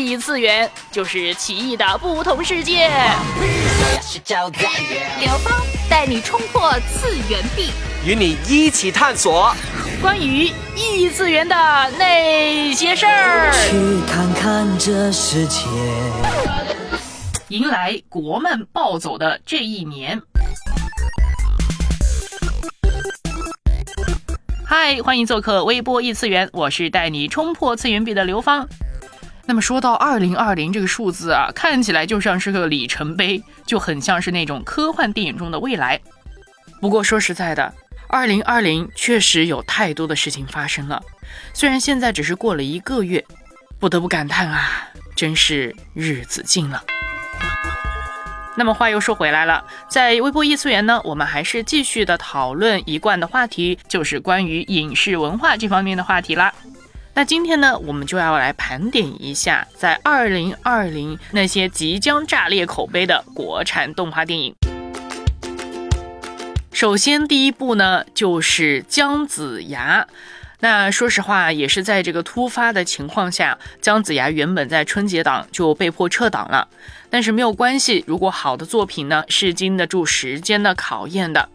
异次元，就是奇异的不同世界。刘芳带你冲破次元壁，与你一起探索关于异次元的那些事儿。去看看这世界。迎来国漫暴走的这一年。嗨，欢迎做客微波异次元，我是带你冲破次元壁的刘芳。那么说到二零二零这个数字啊，看起来就像是个里程碑，就很像是那种科幻电影中的未来。不过说实在的，二零二零确实有太多的事情发生了。虽然现在只是过了一个月，不得不感叹啊，真是日子近了。那么话又说回来了，在微博异次元呢，我们还是继续的讨论一贯的话题，就是关于影视文化这方面的话题啦。那今天呢，我们就要来盘点一下在二零二零那些即将炸裂口碑的国产动画电影。首先，第一部呢就是姜子牙。那说实话，也是在这个突发的情况下，姜子牙原本在春节档就被迫撤档了。但是没有关系，如果好的作品呢，是经得住时间的考验的。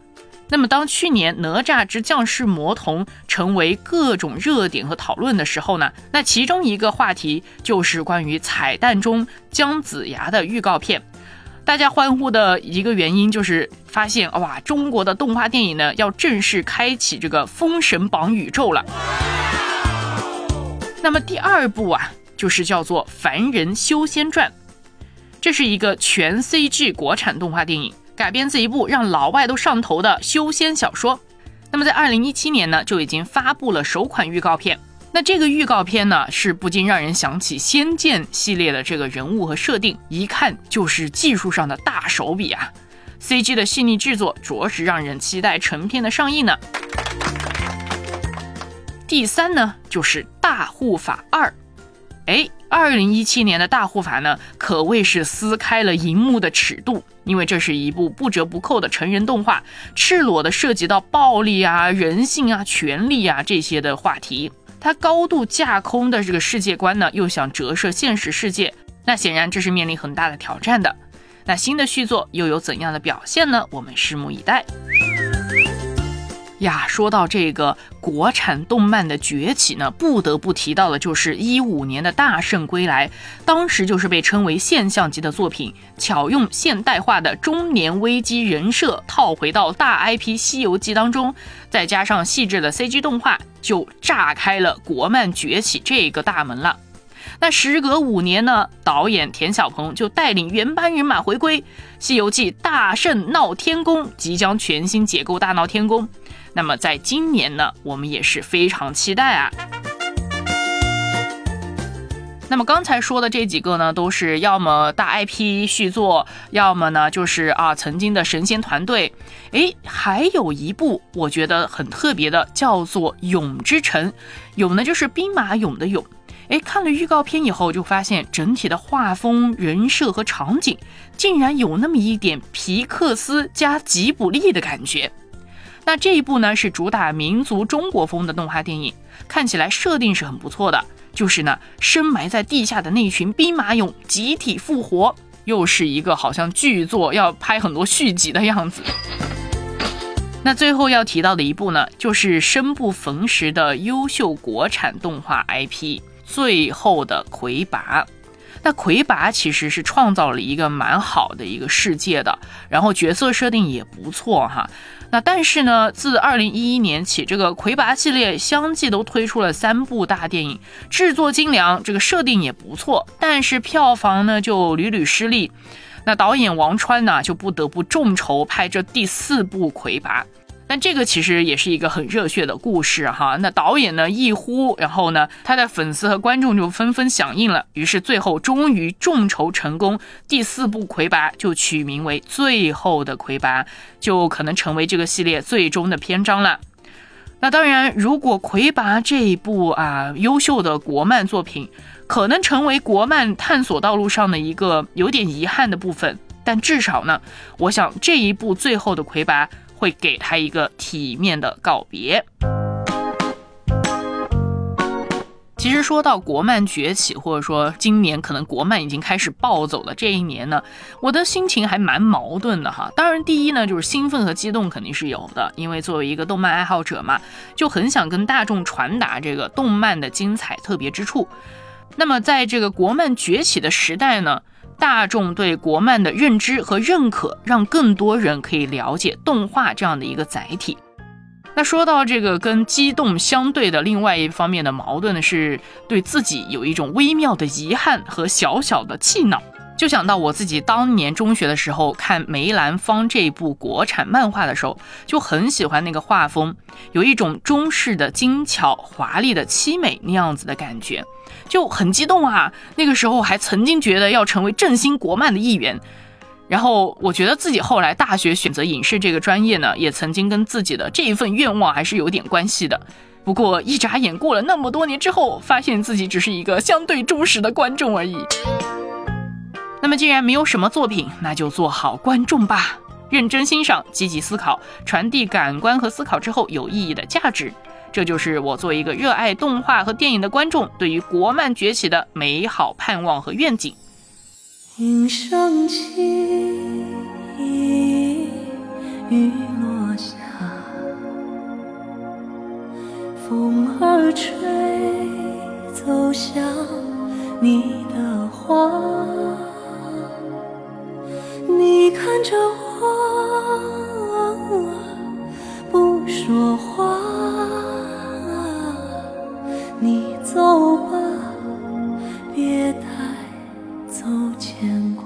那么当去年《哪吒之降世魔童》成为各种热点和讨论的时候呢，那其中一个话题就是关于彩蛋中姜子牙的预告片。大家欢呼的一个原因就是发现，哇，中国的动画电影呢要正式开启这个封神榜宇宙了。那么第二部啊，就是叫做《凡人修仙传》，这是一个全 CG 国产动画电影，改编自一部让老外都上头的修仙小说。那么在二零一七年呢，就已经发布了首款预告片。那这个预告片呢，是不禁让人想起《仙剑》系列的这个人物和设定，一看就是技术上的大手笔啊！CG 的细腻制作，着实让人期待成片的上映呢。第三呢，就是《大护法二》。哎，二零一七年的大护法呢，可谓是撕开了荧幕的尺度，因为这是一部不折不扣的成人动画，赤裸的涉及到暴力啊、人性啊、权力啊这些的话题。它高度架空的这个世界观呢，又想折射现实世界，那显然这是面临很大的挑战的。那新的续作又有怎样的表现呢？我们拭目以待。呀，说到这个国产动漫的崛起呢，不得不提到的就是一五年的大圣归来，当时就是被称为现象级的作品，巧用现代化的中年危机人设套回到大 IP《西游记》当中，再加上细致的 CG 动画。就炸开了国漫崛起这个大门了。那时隔五年呢，导演田晓鹏就带领原班人马回归，《西游记》大圣闹天宫即将全新解构大闹天宫。那么在今年呢，我们也是非常期待啊。那么刚才说的这几个呢，都是要么大 IP 续作，要么呢就是啊曾经的神仙团队。哎，还有一部我觉得很特别的，叫做《勇之城》。勇呢就是兵马俑的俑。哎，看了预告片以后，就发现整体的画风、人设和场景，竟然有那么一点皮克斯加吉卜力的感觉。那这一部呢是主打民族中国风的动画电影，看起来设定是很不错的。就是呢，深埋在地下的那群兵马俑集体复活，又是一个好像剧作要拍很多续集的样子。那最后要提到的一部呢，就是生不逢时的优秀国产动画 IP《最后的魁拔》。那魁拔其实是创造了一个蛮好的一个世界的，然后角色设定也不错哈。那但是呢，自二零一一年起，这个魁拔系列相继都推出了三部大电影，制作精良，这个设定也不错，但是票房呢就屡屡失利。那导演王川呢就不得不众筹拍这第四部魁拔。但这个其实也是一个很热血的故事哈。那导演呢一呼，然后呢他的粉丝和观众就纷纷响应了，于是最后终于众筹成功，第四部《魁拔》就取名为《最后的魁拔》，就可能成为这个系列最终的篇章了。那当然，如果《魁拔》这一部啊优秀的国漫作品，可能成为国漫探索道路上的一个有点遗憾的部分，但至少呢，我想这一部《最后的魁拔》。会给他一个体面的告别。其实说到国漫崛起，或者说今年可能国漫已经开始暴走了这一年呢，我的心情还蛮矛盾的哈。当然，第一呢就是兴奋和激动肯定是有的，因为作为一个动漫爱好者嘛，就很想跟大众传达这个动漫的精彩特别之处。那么在这个国漫崛起的时代呢，大众对国漫的认知和认可，让更多人可以了解动画这样的一个载体。那说到这个跟激动相对的另外一方面的矛盾呢，是对自己有一种微妙的遗憾和小小的气恼。就想到我自己当年中学的时候看梅兰芳这部国产漫画的时候，就很喜欢那个画风，有一种中式的精巧华丽的凄美那样子的感觉，就很激动啊。那个时候还曾经觉得要成为振兴国漫的一员。然后我觉得自己后来大学选择影视这个专业呢，也曾经跟自己的这一份愿望还是有点关系的。不过一眨眼过了那么多年之后，发现自己只是一个相对忠实的观众而已。那么既然没有什么作品，那就做好观众吧，认真欣赏，积极思考，传递感官和思考之后有意义的价值。这就是我作为一个热爱动画和电影的观众，对于国漫崛起的美好盼望和愿景。云升起，雨落下，风儿吹，走向你的花。你看着我，不说话。你走吧，别带走牵挂。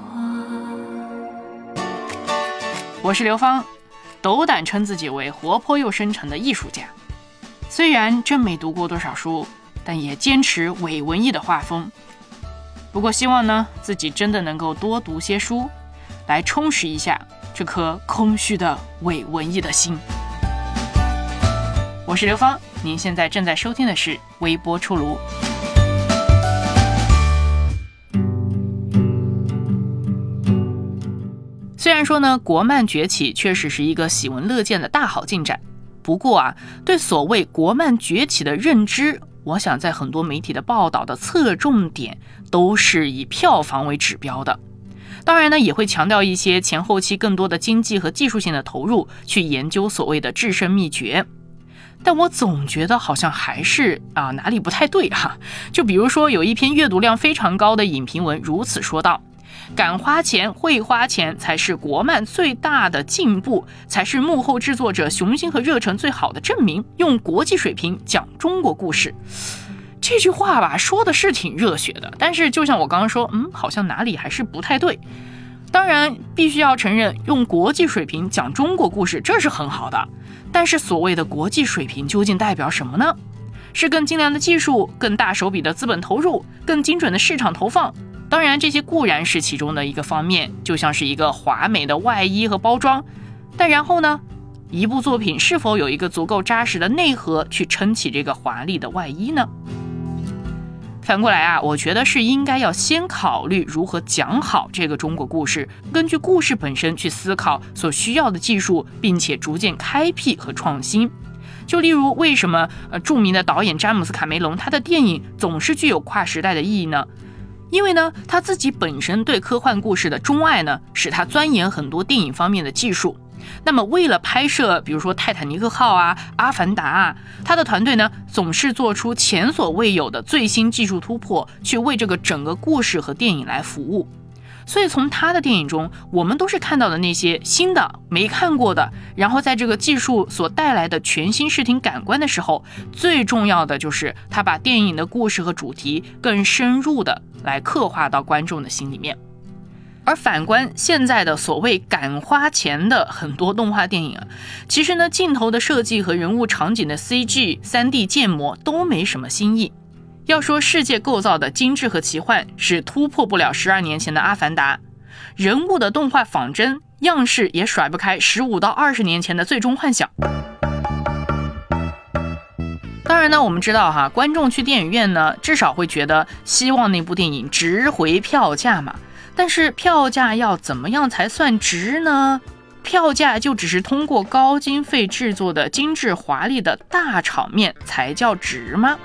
我是刘芳，斗胆称自己为活泼又深沉的艺术家。虽然真没读过多少书，但也坚持伪文艺的画风。不过希望呢，自己真的能够多读些书，来充实一下这颗空虚的伪文艺的心。我是刘芳，您现在正在收听的是微波出炉。虽然说呢，国漫崛起确实是一个喜闻乐见的大好进展，不过啊，对所谓国漫崛起的认知，我想在很多媒体的报道的侧重点都是以票房为指标的。当然呢，也会强调一些前后期更多的经济和技术性的投入，去研究所谓的制胜秘诀。但我总觉得好像还是啊哪里不太对哈。就比如说有一篇阅读量非常高的影评文如此说道：“敢花钱会花钱才是国漫最大的进步，才是幕后制作者雄心和热忱最好的证明。用国际水平讲中国故事。”这句话吧，说的是挺热血的，但是就像我刚刚说，嗯，好像哪里还是不太对。当然，必须要承认，用国际水平讲中国故事，这是很好的。但是，所谓的国际水平究竟代表什么呢？是更精良的技术、更大手笔的资本投入、更精准的市场投放？当然，这些固然是其中的一个方面，就像是一个华美的外衣和包装。但然后呢，一部作品是否有一个足够扎实的内核去撑起这个华丽的外衣呢？反过来啊，我觉得是应该要先考虑如何讲好这个中国故事，根据故事本身去思考所需要的技术，并且逐渐开辟和创新。就例如，为什么呃著名的导演詹姆斯卡梅隆他的电影总是具有跨时代的意义呢？因为呢，他自己本身对科幻故事的钟爱呢，使他钻研很多电影方面的技术。那么，为了拍摄，比如说《泰坦尼克号》啊，《阿凡达》啊，他的团队呢总是做出前所未有的最新技术突破，去为这个整个故事和电影来服务。所以，从他的电影中，我们都是看到的那些新的、没看过的，然后在这个技术所带来的全新视听感官的时候，最重要的就是他把电影的故事和主题更深入的来刻画到观众的心里面。而反观现在的所谓敢花钱的很多动画电影啊，其实呢，镜头的设计和人物场景的 CG、3D 建模都没什么新意。要说世界构造的精致和奇幻，是突破不了十二年前的《阿凡达》；人物的动画仿真样式也甩不开十五到二十年前的《最终幻想》。当然呢，我们知道哈，观众去电影院呢，至少会觉得希望那部电影值回票价嘛。但是票价要怎么样才算值呢？票价就只是通过高经费制作的精致华丽的大场面才叫值吗？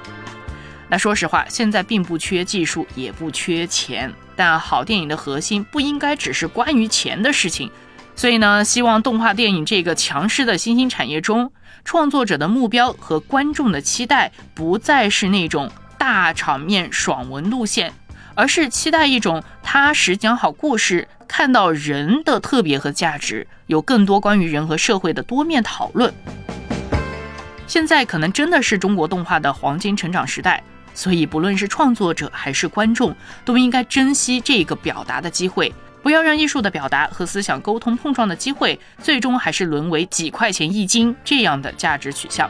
那说实话，现在并不缺技术，也不缺钱，但好电影的核心不应该只是关于钱的事情。所以呢，希望动画电影这个强势的新兴产业中，创作者的目标和观众的期待不再是那种大场面爽文路线，而是期待一种踏实讲好故事，看到人的特别和价值，有更多关于人和社会的多面讨论。现在可能真的是中国动画的黄金成长时代，所以不论是创作者还是观众，都应该珍惜这个表达的机会。不要让艺术的表达和思想沟通碰撞的机会，最终还是沦为几块钱一斤这样的价值取向。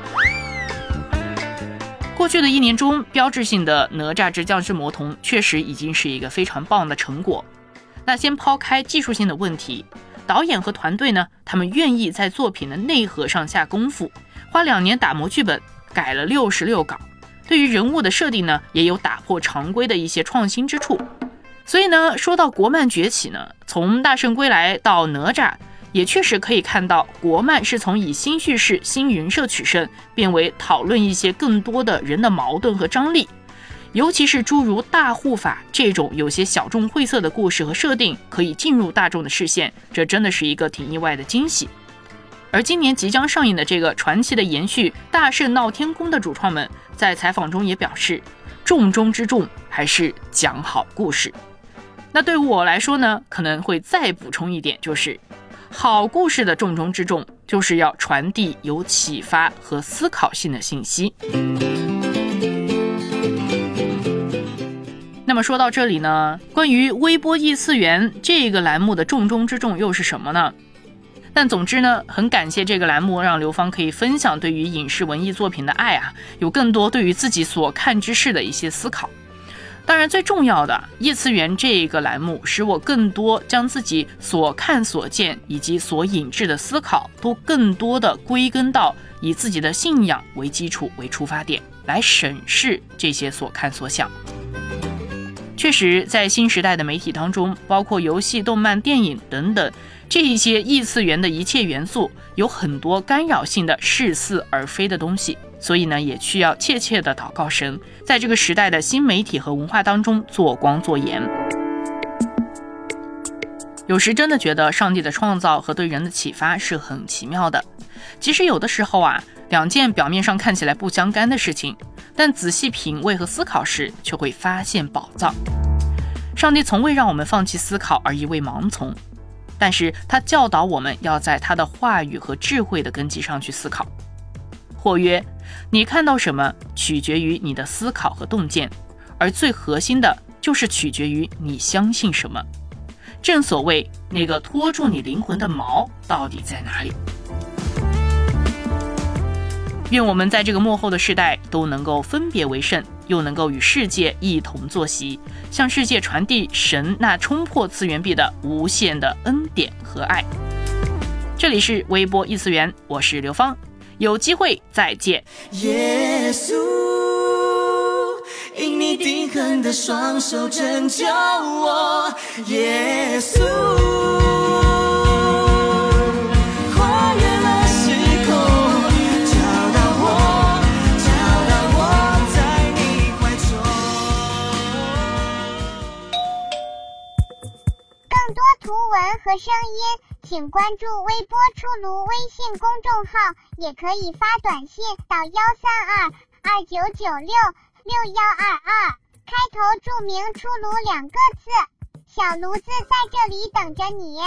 过去的一年中，标志性的《哪吒之降世魔童》确实已经是一个非常棒的成果。那先抛开技术性的问题，导演和团队呢，他们愿意在作品的内核上下功夫，花两年打磨剧本，改了六十六稿。对于人物的设定呢，也有打破常规的一些创新之处。所以呢，说到国漫崛起呢，从《大圣归来》到《哪吒》，也确实可以看到国漫是从以新叙事、新人设取胜，变为讨论一些更多的人的矛盾和张力。尤其是诸如大护法这种有些小众晦涩的故事和设定，可以进入大众的视线，这真的是一个挺意外的惊喜。而今年即将上映的这个传奇的延续《大圣闹天宫》的主创们在采访中也表示，重中之重还是讲好故事。那对于我来说呢，可能会再补充一点，就是好故事的重中之重，就是要传递有启发和思考性的信息。那么说到这里呢，关于微波异次元这个栏目的重中之重又是什么呢？但总之呢，很感谢这个栏目，让刘芳可以分享对于影视文艺作品的爱啊，有更多对于自己所看之事的一些思考。当然，最重要的异次元这一个栏目，使我更多将自己所看所见以及所引致的思考，都更多的归根到以自己的信仰为基础为出发点来审视这些所看所想。确实，在新时代的媒体当中，包括游戏、动漫、电影等等这一些异次元的一切元素，有很多干扰性的似是而非的东西。所以呢，也需要切切的祷告神，在这个时代的新媒体和文化当中做光做盐。有时真的觉得上帝的创造和对人的启发是很奇妙的。其实有的时候啊，两件表面上看起来不相干的事情，但仔细品味和思考时，却会发现宝藏。上帝从未让我们放弃思考而一味盲从，但是他教导我们要在他的话语和智慧的根基上去思考。或曰，你看到什么，取决于你的思考和洞见，而最核心的就是取决于你相信什么。正所谓，那个拖住你灵魂的锚到底在哪里？愿我们在这个幕后的时代都能够分别为圣，又能够与世界一同作席，向世界传递神那冲破次元壁的无限的恩典和爱。这里是微波异次元，我是刘芳。有机会再见。耶稣，因你定痕的双手拯救我。耶稣，文和声音。请关注微波出炉微信公众号，也可以发短信到幺三二二九九六六幺二二，开头注明“出炉”两个字，小炉子在这里等着你。